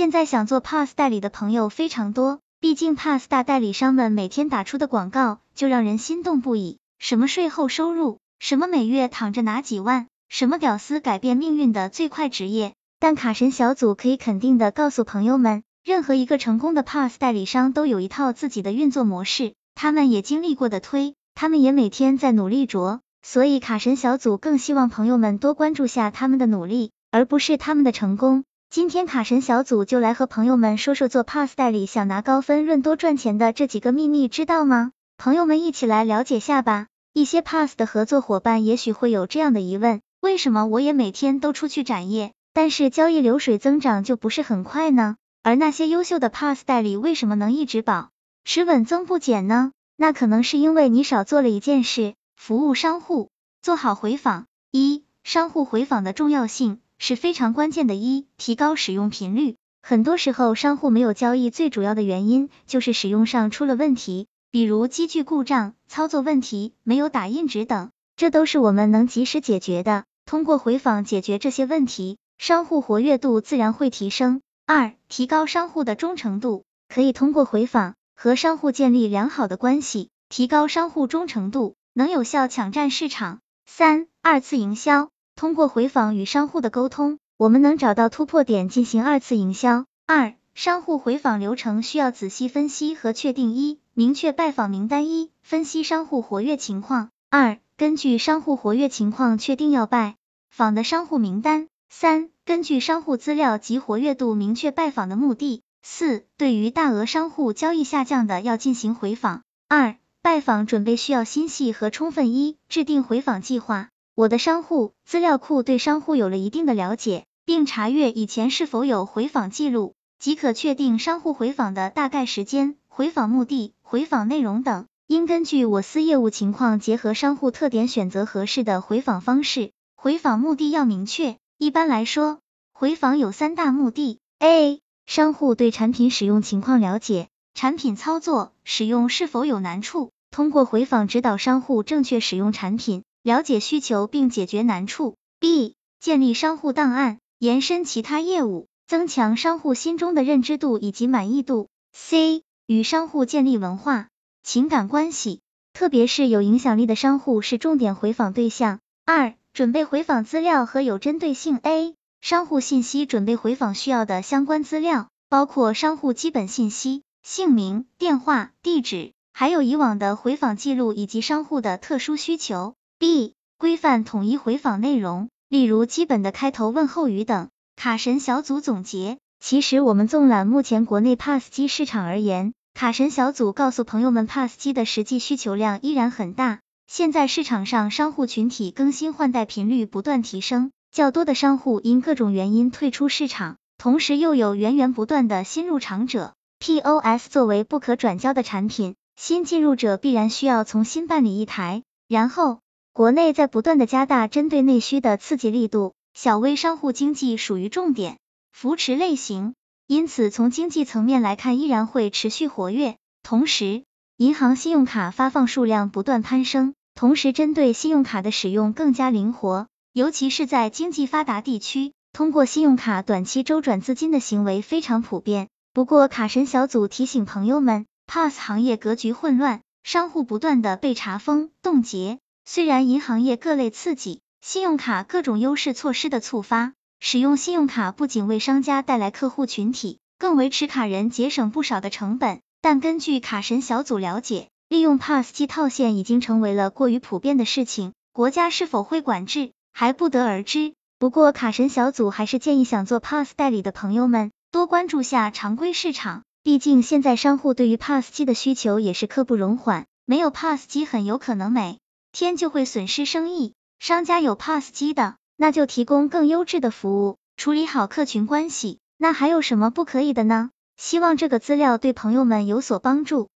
现在想做 Pass 代理的朋友非常多，毕竟 Pass 大代理商们每天打出的广告就让人心动不已，什么税后收入，什么每月躺着拿几万，什么屌丝改变命运的最快职业。但卡神小组可以肯定的告诉朋友们，任何一个成功的 Pass 代理商都有一套自己的运作模式，他们也经历过的推，他们也每天在努力着。所以卡神小组更希望朋友们多关注下他们的努力，而不是他们的成功。今天卡神小组就来和朋友们说说做 Pass 代理想拿高分润多赚钱的这几个秘密，知道吗？朋友们一起来了解下吧。一些 Pass 的合作伙伴也许会有这样的疑问：为什么我也每天都出去展业，但是交易流水增长就不是很快呢？而那些优秀的 Pass 代理为什么能一直保持稳增不减呢？那可能是因为你少做了一件事。服务商户，做好回访。一、商户回访的重要性是非常关键的。一、提高使用频率。很多时候，商户没有交易，最主要的原因就是使用上出了问题，比如机具故障、操作问题、没有打印纸等，这都是我们能及时解决的。通过回访解决这些问题，商户活跃度自然会提升。二、提高商户的忠诚度，可以通过回访和商户建立良好的关系，提高商户忠诚度。能有效抢占市场。三、二次营销，通过回访与商户的沟通，我们能找到突破点进行二次营销。二、商户回访流程需要仔细分析和确定：一、明确拜访名单；一、分析商户活跃情况；二、根据商户活跃情况确定要拜访的商户名单；三、根据商户资料及活跃度明确拜访的目的；四、对于大额商户交易下降的要进行回访。二拜访准备需要心细和充分。一、制定回访计划。我的商户资料库对商户有了一定的了解，并查阅以前是否有回访记录，即可确定商户回访的大概时间、回访目的、回访内容等。应根据我司业务情况，结合商户特点，选择合适的回访方式。回访目的要明确。一般来说，回访有三大目的：A. 商户对产品使用情况了解。产品操作使用是否有难处？通过回访指导商户正确使用产品，了解需求并解决难处。B. 建立商户档案，延伸其他业务，增强商户心中的认知度以及满意度。C. 与商户建立文化情感关系，特别是有影响力的商户是重点回访对象。二、准备回访资料和有针对性。A. 商户信息准备回访需要的相关资料，包括商户基本信息。姓名、电话、地址，还有以往的回访记录以及商户的特殊需求。B. 规范统一回访内容，例如基本的开头问候语等。卡神小组总结：其实我们纵览目前国内 PASS 机市场而言，卡神小组告诉朋友们，PASS 机的实际需求量依然很大。现在市场上商户群体更新换代频率不断提升，较多的商户因各种原因退出市场，同时又有源源不断的新入场者。POS 作为不可转交的产品，新进入者必然需要重新办理一台。然后，国内在不断的加大针对内需的刺激力度，小微商户经济属于重点扶持类型，因此从经济层面来看依然会持续活跃。同时，银行信用卡发放数量不断攀升，同时针对信用卡的使用更加灵活，尤其是在经济发达地区，通过信用卡短期周转资金的行为非常普遍。不过，卡神小组提醒朋友们，PASS 行业格局混乱，商户不断的被查封、冻结。虽然银行业各类刺激，信用卡各种优势措施的触发，使用信用卡不仅为商家带来客户群体，更为持卡人节省不少的成本。但根据卡神小组了解，利用 PASS 机套现已经成为了过于普遍的事情，国家是否会管制，还不得而知。不过，卡神小组还是建议想做 PASS 代理的朋友们。多关注下常规市场，毕竟现在商户对于 PASS 机的需求也是刻不容缓，没有 PASS 机很有可能每天就会损失生意。商家有 PASS 机的，那就提供更优质的服务，处理好客群关系，那还有什么不可以的呢？希望这个资料对朋友们有所帮助。